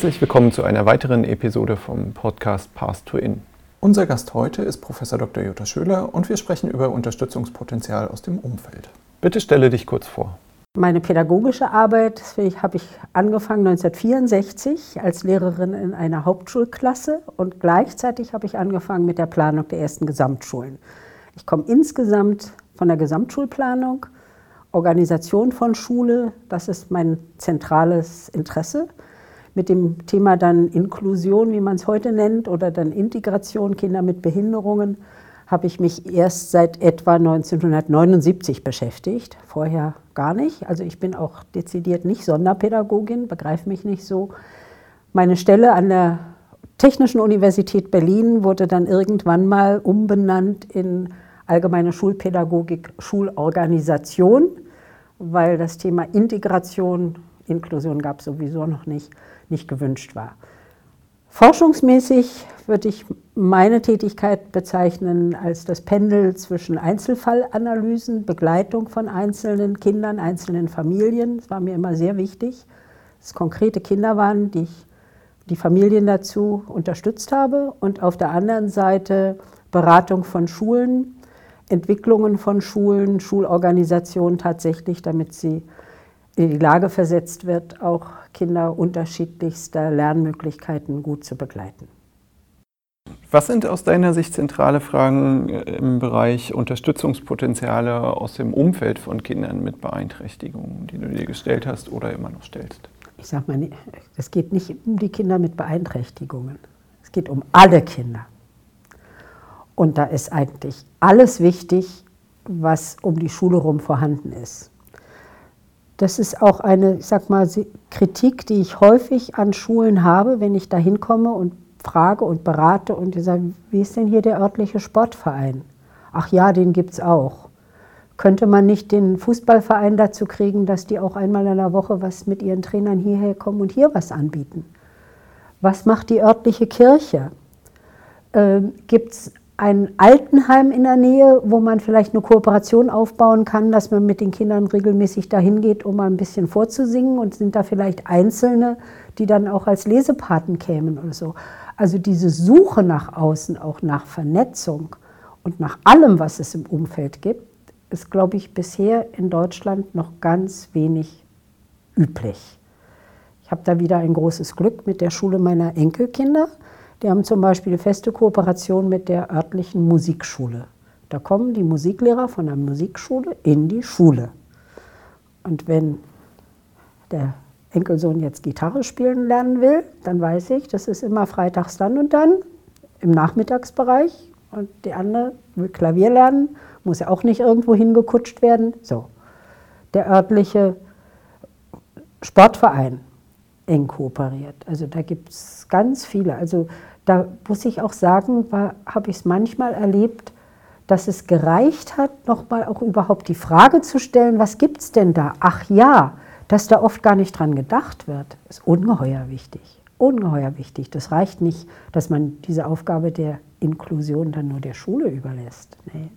Herzlich willkommen zu einer weiteren Episode vom Podcast Path to In. Unser Gast heute ist Professor Dr. Jutta Schöler und wir sprechen über Unterstützungspotenzial aus dem Umfeld. Bitte stelle dich kurz vor. Meine pädagogische Arbeit habe ich angefangen 1964 als Lehrerin in einer Hauptschulklasse und gleichzeitig habe ich angefangen mit der Planung der ersten Gesamtschulen. Ich komme insgesamt von der Gesamtschulplanung, Organisation von Schule, das ist mein zentrales Interesse mit dem Thema dann Inklusion, wie man es heute nennt, oder dann Integration Kinder mit Behinderungen, habe ich mich erst seit etwa 1979 beschäftigt, vorher gar nicht. Also ich bin auch dezidiert nicht Sonderpädagogin, begreife mich nicht so. Meine Stelle an der Technischen Universität Berlin wurde dann irgendwann mal umbenannt in Allgemeine Schulpädagogik, Schulorganisation, weil das Thema Integration, Inklusion gab es sowieso noch nicht, nicht gewünscht war. Forschungsmäßig würde ich meine Tätigkeit bezeichnen als das Pendel zwischen Einzelfallanalysen, Begleitung von einzelnen Kindern, einzelnen Familien. Das war mir immer sehr wichtig, dass es konkrete Kinder waren, die ich die Familien dazu unterstützt habe. Und auf der anderen Seite Beratung von Schulen, Entwicklungen von Schulen, Schulorganisationen tatsächlich, damit sie in die Lage versetzt wird, auch Kinder unterschiedlichster Lernmöglichkeiten gut zu begleiten. Was sind aus deiner Sicht zentrale Fragen äh, im Bereich Unterstützungspotenziale aus dem Umfeld von Kindern mit Beeinträchtigungen, die du dir gestellt hast oder immer noch stellst? Ich sage mal, es geht nicht um die Kinder mit Beeinträchtigungen. Es geht um alle Kinder. Und da ist eigentlich alles wichtig, was um die Schule herum vorhanden ist. Das ist auch eine, ich sag mal, Kritik, die ich häufig an Schulen habe, wenn ich da hinkomme und frage und berate und die sagen, wie ist denn hier der örtliche Sportverein? Ach ja, den gibt es auch. Könnte man nicht den Fußballverein dazu kriegen, dass die auch einmal in der Woche was mit ihren Trainern hierher kommen und hier was anbieten? Was macht die örtliche Kirche? Ähm, gibt es ein Altenheim in der Nähe, wo man vielleicht eine Kooperation aufbauen kann, dass man mit den Kindern regelmäßig dahin geht, um mal ein bisschen vorzusingen und sind da vielleicht Einzelne, die dann auch als Lesepaten kämen oder so. Also diese Suche nach außen, auch nach Vernetzung und nach allem, was es im Umfeld gibt, ist, glaube ich, bisher in Deutschland noch ganz wenig üblich. Ich habe da wieder ein großes Glück mit der Schule meiner Enkelkinder. Die haben zum Beispiel feste Kooperation mit der örtlichen Musikschule. Da kommen die Musiklehrer von der Musikschule in die Schule. Und wenn der Enkelsohn jetzt Gitarre spielen lernen will, dann weiß ich, das ist immer freitags dann und dann im Nachmittagsbereich. Und die andere will Klavier lernen, muss ja auch nicht irgendwo hingekutscht werden. So. Der örtliche Sportverein eng kooperiert. Also da gibt es ganz viele. Also da muss ich auch sagen, habe ich es manchmal erlebt, dass es gereicht hat, nochmal auch überhaupt die Frage zu stellen, was gibt es denn da? Ach ja, dass da oft gar nicht dran gedacht wird, ist ungeheuer wichtig. Ungeheuer wichtig. Das reicht nicht, dass man diese Aufgabe der Inklusion dann nur der Schule überlässt. Nee.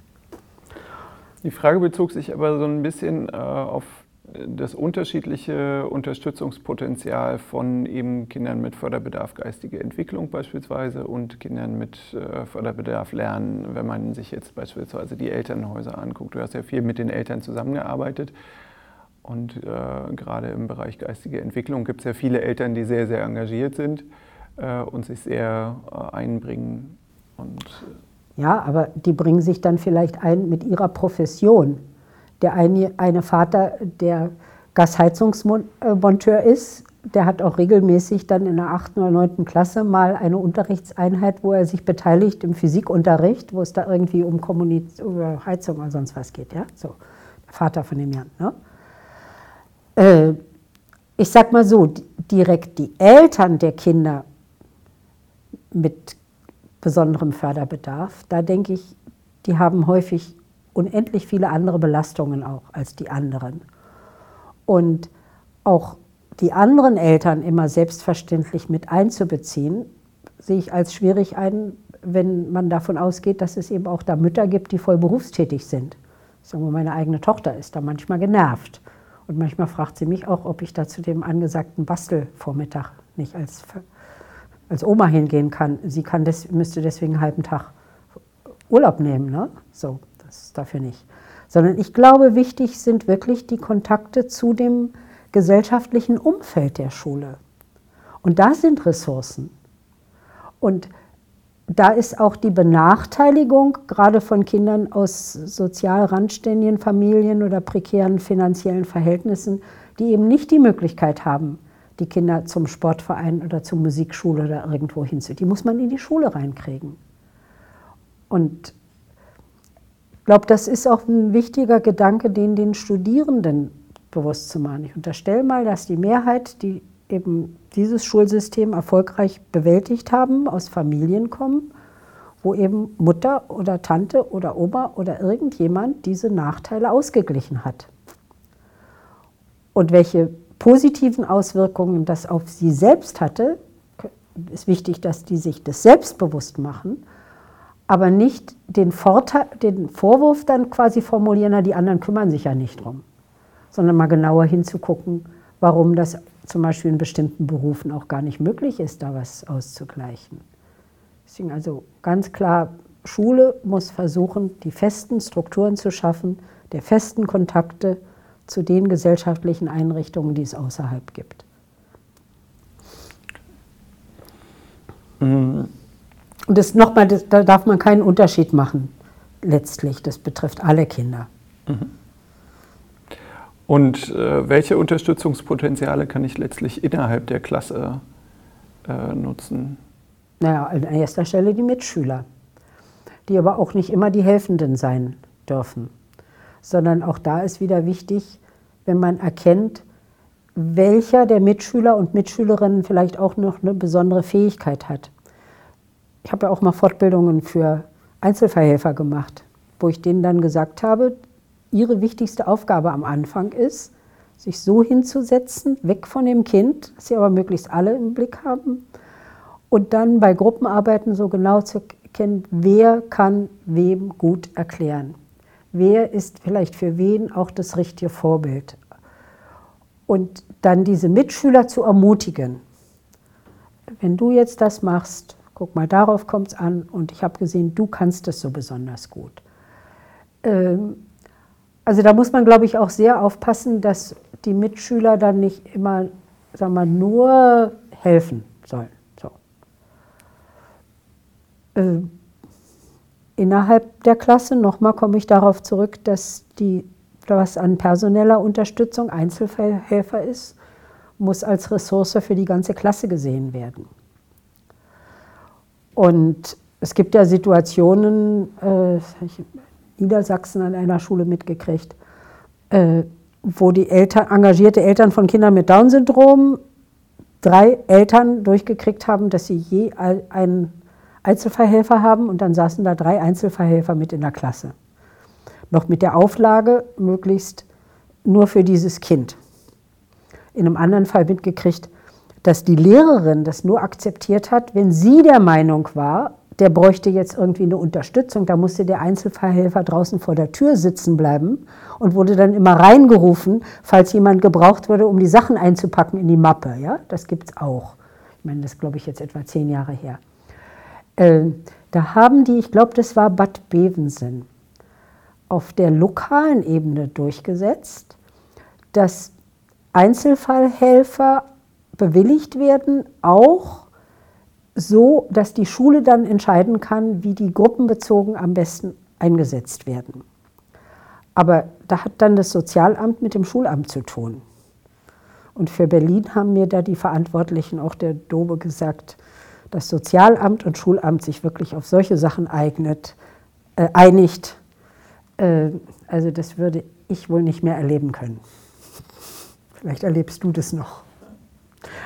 Die Frage bezog sich aber so ein bisschen äh, auf das unterschiedliche Unterstützungspotenzial von eben Kindern mit Förderbedarf geistige Entwicklung beispielsweise und Kindern mit äh, Förderbedarf Lernen, wenn man sich jetzt beispielsweise die Elternhäuser anguckt. Du hast ja viel mit den Eltern zusammengearbeitet und äh, gerade im Bereich geistige Entwicklung gibt es ja viele Eltern, die sehr, sehr engagiert sind äh, und sich sehr äh, einbringen. Und, äh ja, aber die bringen sich dann vielleicht ein mit ihrer Profession der eine, eine Vater, der Gasheizungsmonteur ist, der hat auch regelmäßig dann in der 8. oder 9. Klasse mal eine Unterrichtseinheit, wo er sich beteiligt im Physikunterricht, wo es da irgendwie um Kommuniz über Heizung oder sonst was geht. Ja? So, der Vater von dem Jan. Ne? Äh, ich sag mal so, direkt die Eltern der Kinder mit besonderem Förderbedarf, da denke ich, die haben häufig unendlich viele andere Belastungen auch als die anderen. Und auch die anderen Eltern immer selbstverständlich mit einzubeziehen, sehe ich als schwierig ein, wenn man davon ausgeht, dass es eben auch da Mütter gibt, die voll berufstätig sind. Sagen wir, meine eigene Tochter ist da manchmal genervt. Und manchmal fragt sie mich auch, ob ich da zu dem angesagten Bastelvormittag nicht als, als Oma hingehen kann. Sie kann des, müsste deswegen einen halben Tag Urlaub nehmen. Ne? So, das ist dafür nicht. Sondern ich glaube, wichtig sind wirklich die Kontakte zu dem gesellschaftlichen Umfeld der Schule. Und da sind Ressourcen. Und da ist auch die Benachteiligung, gerade von Kindern aus sozial randständigen Familien oder prekären finanziellen Verhältnissen, die eben nicht die Möglichkeit haben, die Kinder zum Sportverein oder zur Musikschule oder irgendwo hinzu. Die muss man in die Schule reinkriegen. Und ich glaube, das ist auch ein wichtiger Gedanke, den den Studierenden bewusst zu machen. Ich unterstelle mal, dass die Mehrheit, die eben dieses Schulsystem erfolgreich bewältigt haben, aus Familien kommen, wo eben Mutter oder Tante oder Oma oder irgendjemand diese Nachteile ausgeglichen hat. Und welche positiven Auswirkungen das auf sie selbst hatte, ist wichtig, dass die sich das selbstbewusst machen, aber nicht den, Vorteil, den Vorwurf dann quasi formulieren, na, die anderen kümmern sich ja nicht drum, sondern mal genauer hinzugucken, warum das zum Beispiel in bestimmten Berufen auch gar nicht möglich ist, da was auszugleichen. Deswegen also ganz klar, Schule muss versuchen, die festen Strukturen zu schaffen, der festen Kontakte zu den gesellschaftlichen Einrichtungen, die es außerhalb gibt. Mhm. Und das nochmal, da darf man keinen Unterschied machen, letztlich. Das betrifft alle Kinder. Mhm. Und äh, welche Unterstützungspotenziale kann ich letztlich innerhalb der Klasse äh, nutzen? Naja, an erster Stelle die Mitschüler, die aber auch nicht immer die Helfenden sein dürfen, sondern auch da ist wieder wichtig, wenn man erkennt, welcher der Mitschüler und Mitschülerinnen vielleicht auch noch eine besondere Fähigkeit hat. Ich habe ja auch mal Fortbildungen für Einzelverhelfer gemacht, wo ich denen dann gesagt habe, ihre wichtigste Aufgabe am Anfang ist, sich so hinzusetzen, weg von dem Kind, dass sie aber möglichst alle im Blick haben und dann bei Gruppenarbeiten so genau zu erkennen, wer kann wem gut erklären. Wer ist vielleicht für wen auch das richtige Vorbild? Und dann diese Mitschüler zu ermutigen. Wenn du jetzt das machst, guck mal, darauf kommt es an und ich habe gesehen, du kannst es so besonders gut. Ähm, also da muss man, glaube ich, auch sehr aufpassen, dass die Mitschüler dann nicht immer, sagen wir, nur helfen sollen. So. Äh, innerhalb der Klasse, nochmal komme ich darauf zurück, dass die, was an personeller Unterstützung Einzelhelfer ist, muss als Ressource für die ganze Klasse gesehen werden. Und es gibt ja Situationen, äh, Niedersachsen an einer Schule mitgekriegt, äh, wo die Eltern, engagierte Eltern von Kindern mit Down-Syndrom drei Eltern durchgekriegt haben, dass sie je einen Einzelverhelfer haben und dann saßen da drei Einzelverhelfer mit in der Klasse. Noch mit der Auflage, möglichst nur für dieses Kind. In einem anderen Fall mitgekriegt, dass die Lehrerin das nur akzeptiert hat, wenn sie der Meinung war, der bräuchte jetzt irgendwie eine Unterstützung. Da musste der Einzelverhelfer draußen vor der Tür sitzen bleiben und wurde dann immer reingerufen, falls jemand gebraucht wurde, um die Sachen einzupacken in die Mappe. Ja, das gibt es auch. Ich meine, das glaube ich jetzt etwa zehn Jahre her. Äh, da haben die, ich glaube, das war Bad Bevensen, auf der lokalen Ebene durchgesetzt, dass Einzelfallhelfer bewilligt werden, auch so, dass die Schule dann entscheiden kann, wie die gruppenbezogen am besten eingesetzt werden. Aber da hat dann das Sozialamt mit dem Schulamt zu tun. Und für Berlin haben mir da die Verantwortlichen, auch der Dobe, gesagt, dass Sozialamt und Schulamt sich wirklich auf solche Sachen eignet, äh, einigt. Äh, also das würde ich wohl nicht mehr erleben können. Vielleicht erlebst du das noch.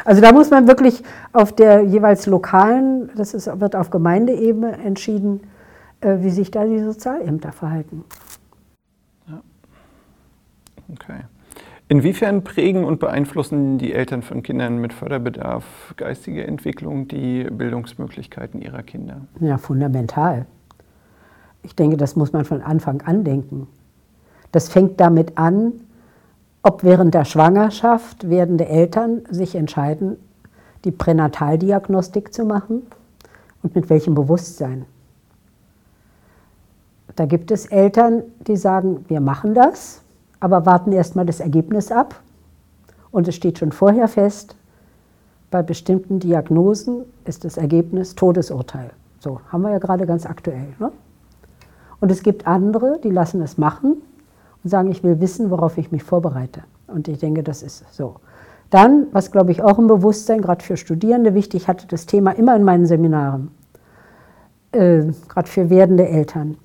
Also da muss man wirklich auf der jeweils lokalen, das ist, wird auf Gemeindeebene entschieden, äh, wie sich da die Sozialämter verhalten. Ja. Okay. Inwiefern prägen und beeinflussen die Eltern von Kindern mit Förderbedarf geistige Entwicklung die Bildungsmöglichkeiten ihrer Kinder? Ja, fundamental. Ich denke, das muss man von Anfang an denken. Das fängt damit an, ob während der Schwangerschaft werdende Eltern sich entscheiden, die Pränataldiagnostik zu machen und mit welchem Bewusstsein. Da gibt es Eltern, die sagen, wir machen das, aber warten erst mal das Ergebnis ab. Und es steht schon vorher fest, bei bestimmten Diagnosen ist das Ergebnis Todesurteil. So, haben wir ja gerade ganz aktuell. Ne? Und es gibt andere, die lassen es machen sagen, ich will wissen, worauf ich mich vorbereite. Und ich denke, das ist so. Dann, was glaube ich auch im Bewusstsein, gerade für Studierende wichtig, hatte das Thema immer in meinen Seminaren, äh, gerade für werdende Eltern.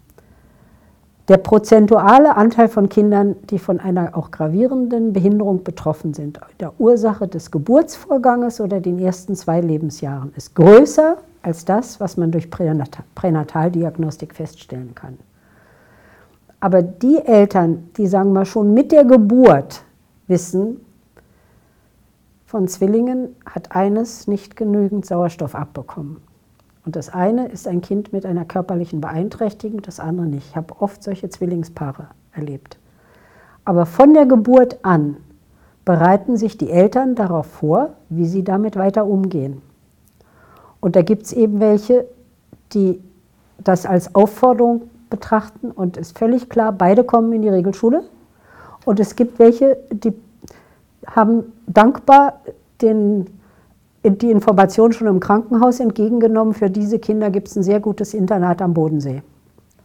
Der prozentuale Anteil von Kindern, die von einer auch gravierenden Behinderung betroffen sind, der Ursache des Geburtsvorganges oder den ersten zwei Lebensjahren, ist größer als das, was man durch Pränataldiagnostik feststellen kann. Aber die Eltern, die sagen wir schon mit der Geburt wissen, von Zwillingen hat eines nicht genügend Sauerstoff abbekommen. Und das eine ist ein Kind mit einer körperlichen Beeinträchtigung, das andere nicht. Ich habe oft solche Zwillingspaare erlebt. Aber von der Geburt an bereiten sich die Eltern darauf vor, wie sie damit weiter umgehen. Und da gibt es eben welche, die das als Aufforderung betrachten und ist völlig klar, beide kommen in die Regelschule. Und es gibt welche, die haben dankbar den die Information schon im Krankenhaus entgegengenommen. Für diese Kinder gibt es ein sehr gutes Internat am Bodensee,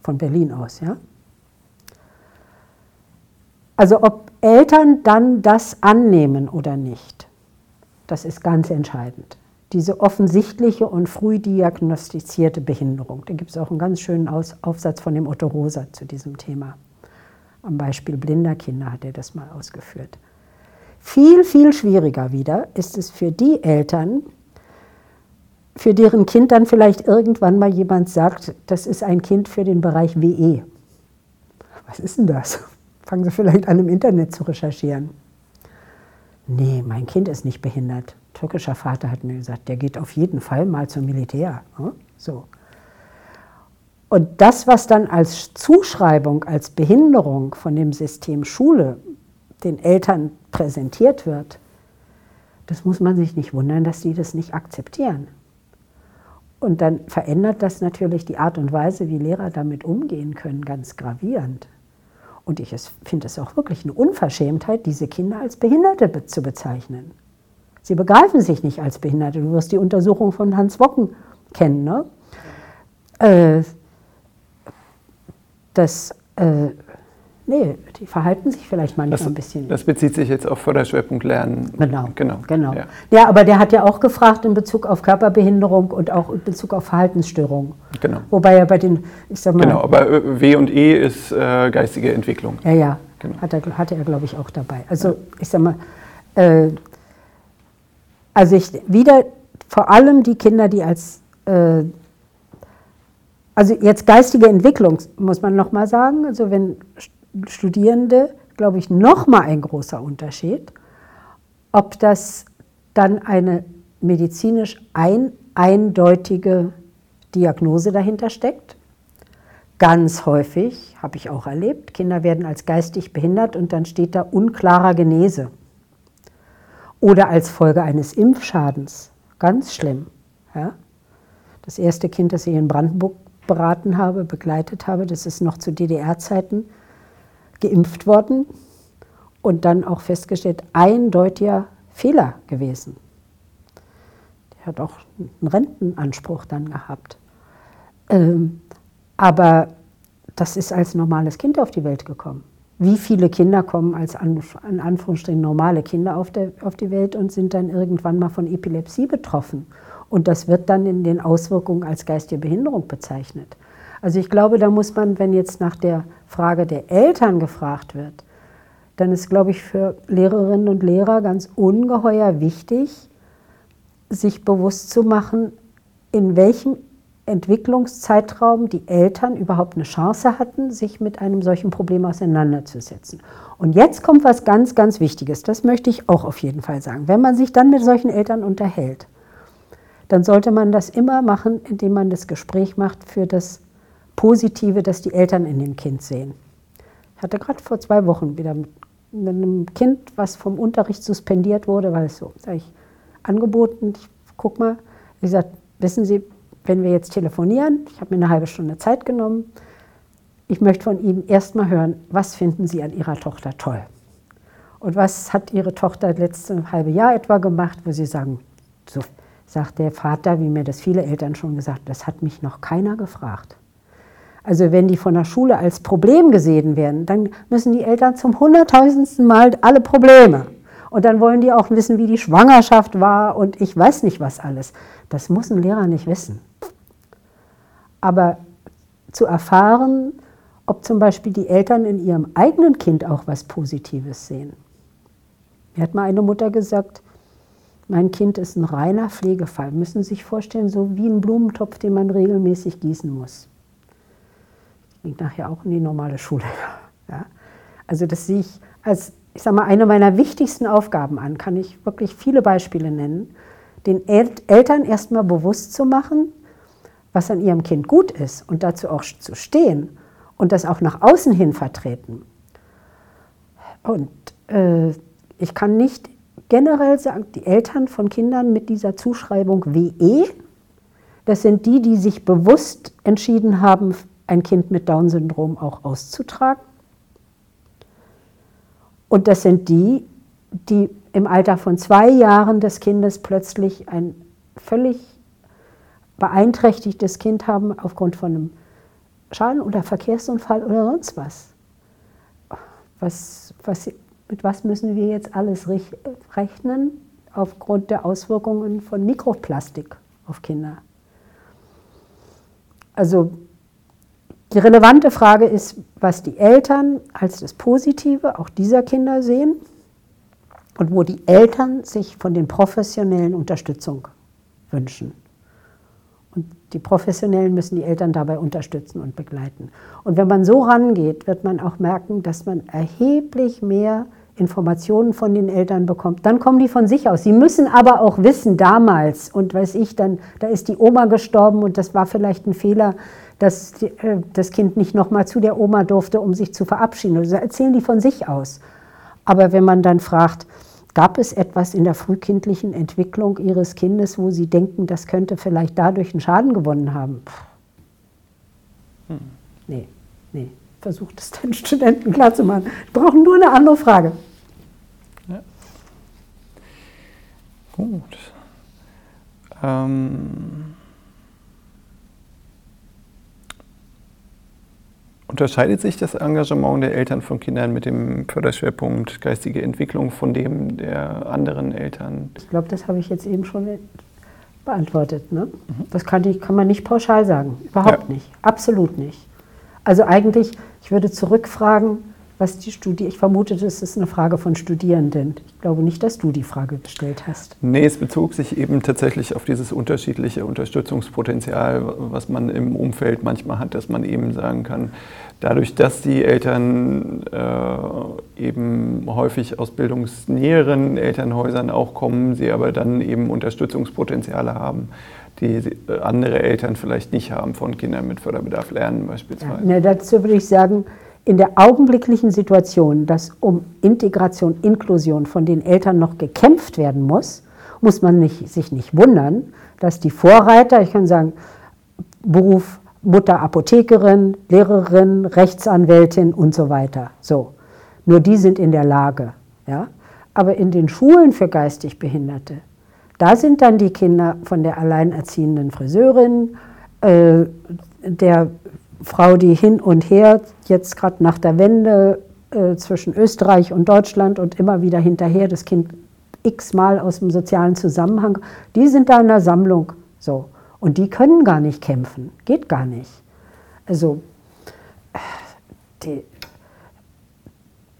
von Berlin aus. Ja? Also ob Eltern dann das annehmen oder nicht, das ist ganz entscheidend. Diese offensichtliche und früh diagnostizierte Behinderung. Da gibt es auch einen ganz schönen Aufsatz von dem Otto Rosa zu diesem Thema. Am Beispiel blinder Kinder hat er das mal ausgeführt. Viel, viel schwieriger wieder ist es für die Eltern, für deren Kind dann vielleicht irgendwann mal jemand sagt, das ist ein Kind für den Bereich WE. Was ist denn das? Fangen Sie vielleicht an, im Internet zu recherchieren. Nee, mein Kind ist nicht behindert. Türkischer Vater hat mir gesagt, der geht auf jeden Fall mal zum Militär. Ne? So. Und das, was dann als Zuschreibung, als Behinderung von dem System Schule den Eltern präsentiert wird, das muss man sich nicht wundern, dass sie das nicht akzeptieren. Und dann verändert das natürlich die Art und Weise, wie Lehrer damit umgehen können, ganz gravierend. Und ich finde es auch wirklich eine Unverschämtheit, diese Kinder als Behinderte zu bezeichnen. Sie begreifen sich nicht als Behinderte. Du wirst die Untersuchung von Hans Wocken kennen. Ne? Äh, das äh, Nee, die verhalten sich vielleicht manchmal das, ein bisschen. Das bezieht sich jetzt auf Förderschwerpunkt Lernen. Genau, genau. genau. Ja. ja. aber der hat ja auch gefragt in Bezug auf Körperbehinderung und auch in Bezug auf Verhaltensstörungen. Genau. Wobei er bei den, ich sag mal. Genau, aber W und E ist äh, geistige Entwicklung. Ja, ja. Genau. Hat er, hatte er, glaube ich, auch dabei. Also, ja. ich sag mal, äh, also ich wieder vor allem die Kinder, die als äh, also jetzt geistige Entwicklung muss man noch mal sagen. Also wenn Studierende, glaube ich, nochmal ein großer Unterschied, ob das dann eine medizinisch ein, eindeutige Diagnose dahinter steckt. Ganz häufig, habe ich auch erlebt, Kinder werden als geistig behindert und dann steht da unklarer Genese. Oder als Folge eines Impfschadens. Ganz schlimm. Ja? Das erste Kind, das ich in Brandenburg beraten habe, begleitet habe, das ist noch zu DDR-Zeiten, geimpft worden und dann auch festgestellt, eindeutiger Fehler gewesen. Der hat auch einen Rentenanspruch dann gehabt. Ähm, aber das ist als normales Kind auf die Welt gekommen. Wie viele Kinder kommen als an, an Anführungsstrichen normale Kinder auf, der, auf die Welt und sind dann irgendwann mal von Epilepsie betroffen? Und das wird dann in den Auswirkungen als geistige Behinderung bezeichnet. Also ich glaube, da muss man, wenn jetzt nach der Frage der Eltern gefragt wird, dann ist, glaube ich, für Lehrerinnen und Lehrer ganz ungeheuer wichtig, sich bewusst zu machen, in welchem Entwicklungszeitraum die Eltern überhaupt eine Chance hatten, sich mit einem solchen Problem auseinanderzusetzen. Und jetzt kommt was ganz, ganz Wichtiges. Das möchte ich auch auf jeden Fall sagen. Wenn man sich dann mit solchen Eltern unterhält, dann sollte man das immer machen, indem man das Gespräch macht für das Positive, das die Eltern in dem Kind sehen. Ich hatte gerade vor zwei Wochen wieder mit einem Kind, was vom Unterricht suspendiert wurde, weil es so, sage ich, angeboten, ich guck mal, ich gesagt, wissen Sie, wenn wir jetzt telefonieren, ich habe mir eine halbe Stunde Zeit genommen, ich möchte von Ihnen erst mal hören, was finden Sie an Ihrer Tochter toll? Und was hat Ihre Tochter letzte halbe Jahr etwa gemacht, wo Sie sagen, so sagt der Vater, wie mir das viele Eltern schon gesagt, das hat mich noch keiner gefragt. Also wenn die von der Schule als Problem gesehen werden, dann müssen die Eltern zum hunderttausendsten Mal alle Probleme. Und dann wollen die auch wissen, wie die Schwangerschaft war und ich weiß nicht was alles. Das muss ein Lehrer nicht wissen. Aber zu erfahren, ob zum Beispiel die Eltern in ihrem eigenen Kind auch was Positives sehen. Mir hat mal eine Mutter gesagt, mein Kind ist ein reiner Pflegefall. Müssen Sie sich vorstellen, so wie ein Blumentopf, den man regelmäßig gießen muss ging nachher auch in die normale Schule. Ja. Also das sehe ich als, ich sage mal, eine meiner wichtigsten Aufgaben an, kann ich wirklich viele Beispiele nennen, den El Eltern erstmal bewusst zu machen, was an ihrem Kind gut ist und dazu auch zu stehen und das auch nach außen hin vertreten. Und äh, ich kann nicht generell sagen, die Eltern von Kindern mit dieser Zuschreibung WE, das sind die, die sich bewusst entschieden haben, ein Kind mit Down-Syndrom auch auszutragen. Und das sind die, die im Alter von zwei Jahren des Kindes plötzlich ein völlig beeinträchtigtes Kind haben aufgrund von einem Schaden oder Verkehrsunfall oder sonst was. was, was mit was müssen wir jetzt alles rechnen aufgrund der Auswirkungen von Mikroplastik auf Kinder? Also die relevante Frage ist, was die Eltern als das Positive auch dieser Kinder sehen und wo die Eltern sich von den Professionellen Unterstützung wünschen. Und die Professionellen müssen die Eltern dabei unterstützen und begleiten. Und wenn man so rangeht, wird man auch merken, dass man erheblich mehr Informationen von den Eltern bekommt. Dann kommen die von sich aus. Sie müssen aber auch wissen, damals, und weiß ich, dann, da ist die Oma gestorben und das war vielleicht ein Fehler, dass die, äh, das Kind nicht nochmal zu der Oma durfte, um sich zu verabschieden. Also erzählen die von sich aus. Aber wenn man dann fragt, gab es etwas in der frühkindlichen Entwicklung Ihres Kindes, wo Sie denken, das könnte vielleicht dadurch einen Schaden gewonnen haben? Hm. Nee, nee. Versucht es den Studenten klarzumachen. Die brauchen nur eine andere Frage. Ja. Gut. Ähm Unterscheidet sich das Engagement der Eltern von Kindern mit dem Förderschwerpunkt geistige Entwicklung von dem der anderen Eltern? Ich glaube, das habe ich jetzt eben schon beantwortet. Ne? Mhm. Das kann, ich, kann man nicht pauschal sagen. Überhaupt ja. nicht. Absolut nicht. Also eigentlich, ich würde zurückfragen, was die Studie, ich vermute, das ist eine Frage von Studierenden. Ich glaube nicht, dass du die Frage gestellt hast. Nee, es bezog sich eben tatsächlich auf dieses unterschiedliche Unterstützungspotenzial, was man im Umfeld manchmal hat, dass man eben sagen kann, dadurch, dass die Eltern äh, eben häufig aus bildungsnäheren Elternhäusern auch kommen, sie aber dann eben Unterstützungspotenziale haben, die äh, andere Eltern vielleicht nicht haben von Kindern mit Förderbedarf lernen beispielsweise. Ja, dazu würde ich sagen, in der augenblicklichen Situation, dass um Integration, Inklusion von den Eltern noch gekämpft werden muss, muss man nicht, sich nicht wundern, dass die Vorreiter, ich kann sagen, Beruf Mutter Apothekerin, Lehrerin, Rechtsanwältin und so weiter. So. Nur die sind in der Lage. Ja? Aber in den Schulen für geistig Behinderte, da sind dann die Kinder von der alleinerziehenden Friseurin, äh, der Frau, die hin und her, jetzt gerade nach der Wende äh, zwischen Österreich und Deutschland und immer wieder hinterher das Kind x-mal aus dem sozialen Zusammenhang, die sind da in der Sammlung. So. Und die können gar nicht kämpfen. Geht gar nicht. Also, die,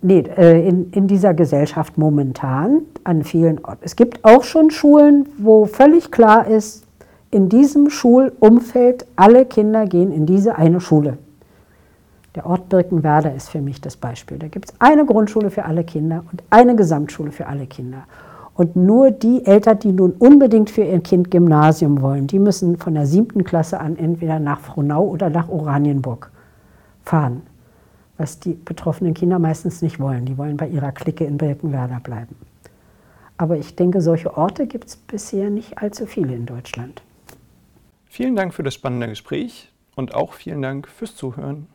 nee, äh, in, in dieser Gesellschaft momentan an vielen Orten. Es gibt auch schon Schulen, wo völlig klar ist, in diesem Schulumfeld, alle Kinder gehen in diese eine Schule. Der Ort Birkenwerder ist für mich das Beispiel. Da gibt es eine Grundschule für alle Kinder und eine Gesamtschule für alle Kinder. Und nur die Eltern, die nun unbedingt für ihr Kind Gymnasium wollen, die müssen von der siebten Klasse an entweder nach Frohnau oder nach Oranienburg fahren. Was die betroffenen Kinder meistens nicht wollen. Die wollen bei ihrer Clique in Birkenwerder bleiben. Aber ich denke, solche Orte gibt es bisher nicht allzu viele in Deutschland. Vielen Dank für das spannende Gespräch und auch vielen Dank fürs Zuhören.